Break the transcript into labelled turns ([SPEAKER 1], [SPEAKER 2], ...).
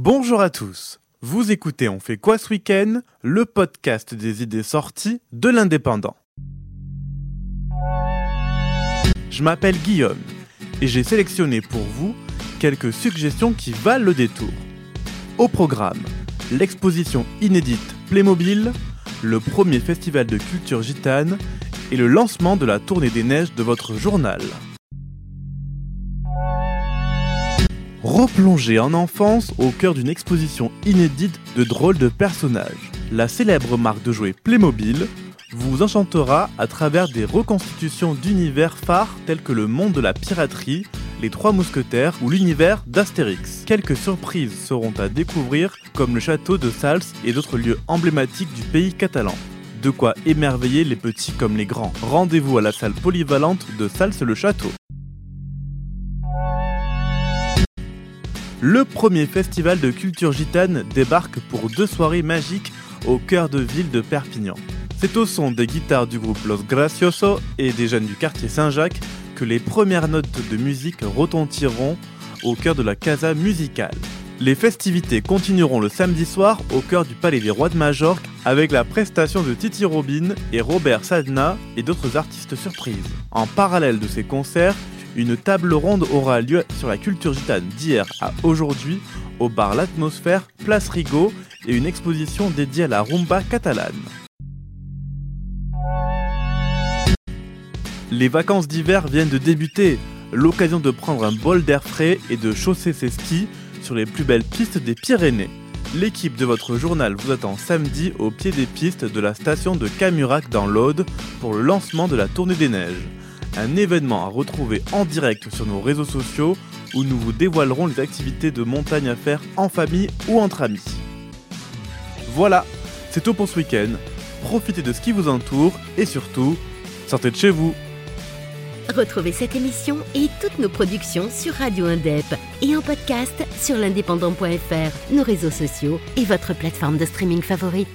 [SPEAKER 1] Bonjour à tous. Vous écoutez On fait quoi ce week-end? Le podcast des idées sorties de l'indépendant. Je m'appelle Guillaume et j'ai sélectionné pour vous quelques suggestions qui valent le détour. Au programme, l'exposition inédite Playmobil, le premier festival de culture gitane et le lancement de la tournée des neiges de votre journal. Replongez en enfance au cœur d'une exposition inédite de drôles de personnages. La célèbre marque de jouets Playmobil vous enchantera à travers des reconstitutions d'univers phares tels que le monde de la piraterie, les Trois Mousquetaires ou l'univers d'Astérix. Quelques surprises seront à découvrir comme le château de Sals et d'autres lieux emblématiques du pays catalan. De quoi émerveiller les petits comme les grands. Rendez-vous à la salle polyvalente de Sals le Château. Le premier festival de culture gitane débarque pour deux soirées magiques au cœur de ville de Perpignan. C'est au son des guitares du groupe Los Graciosos et des jeunes du quartier Saint-Jacques que les premières notes de musique retentiront au cœur de la Casa Musicale. Les festivités continueront le samedi soir au cœur du Palais des Rois de Majorque avec la prestation de Titi Robin et Robert Sadna et d'autres artistes surprises. En parallèle de ces concerts, une table ronde aura lieu sur la culture gitane d'hier à aujourd'hui au bar L'Atmosphère, Place Rigaud et une exposition dédiée à la rumba catalane. Les vacances d'hiver viennent de débuter, l'occasion de prendre un bol d'air frais et de chausser ses skis sur les plus belles pistes des Pyrénées. L'équipe de votre journal vous attend samedi au pied des pistes de la station de Camurac dans l'Aude pour le lancement de la Tournée des Neiges. Un événement à retrouver en direct sur nos réseaux sociaux où nous vous dévoilerons les activités de montagne à faire en famille ou entre amis. Voilà, c'est tout pour ce week-end. Profitez de ce qui vous entoure et surtout, sortez de chez vous.
[SPEAKER 2] Retrouvez cette émission et toutes nos productions sur Radio Indep et en podcast sur l'indépendant.fr, nos réseaux sociaux et votre plateforme de streaming favorite.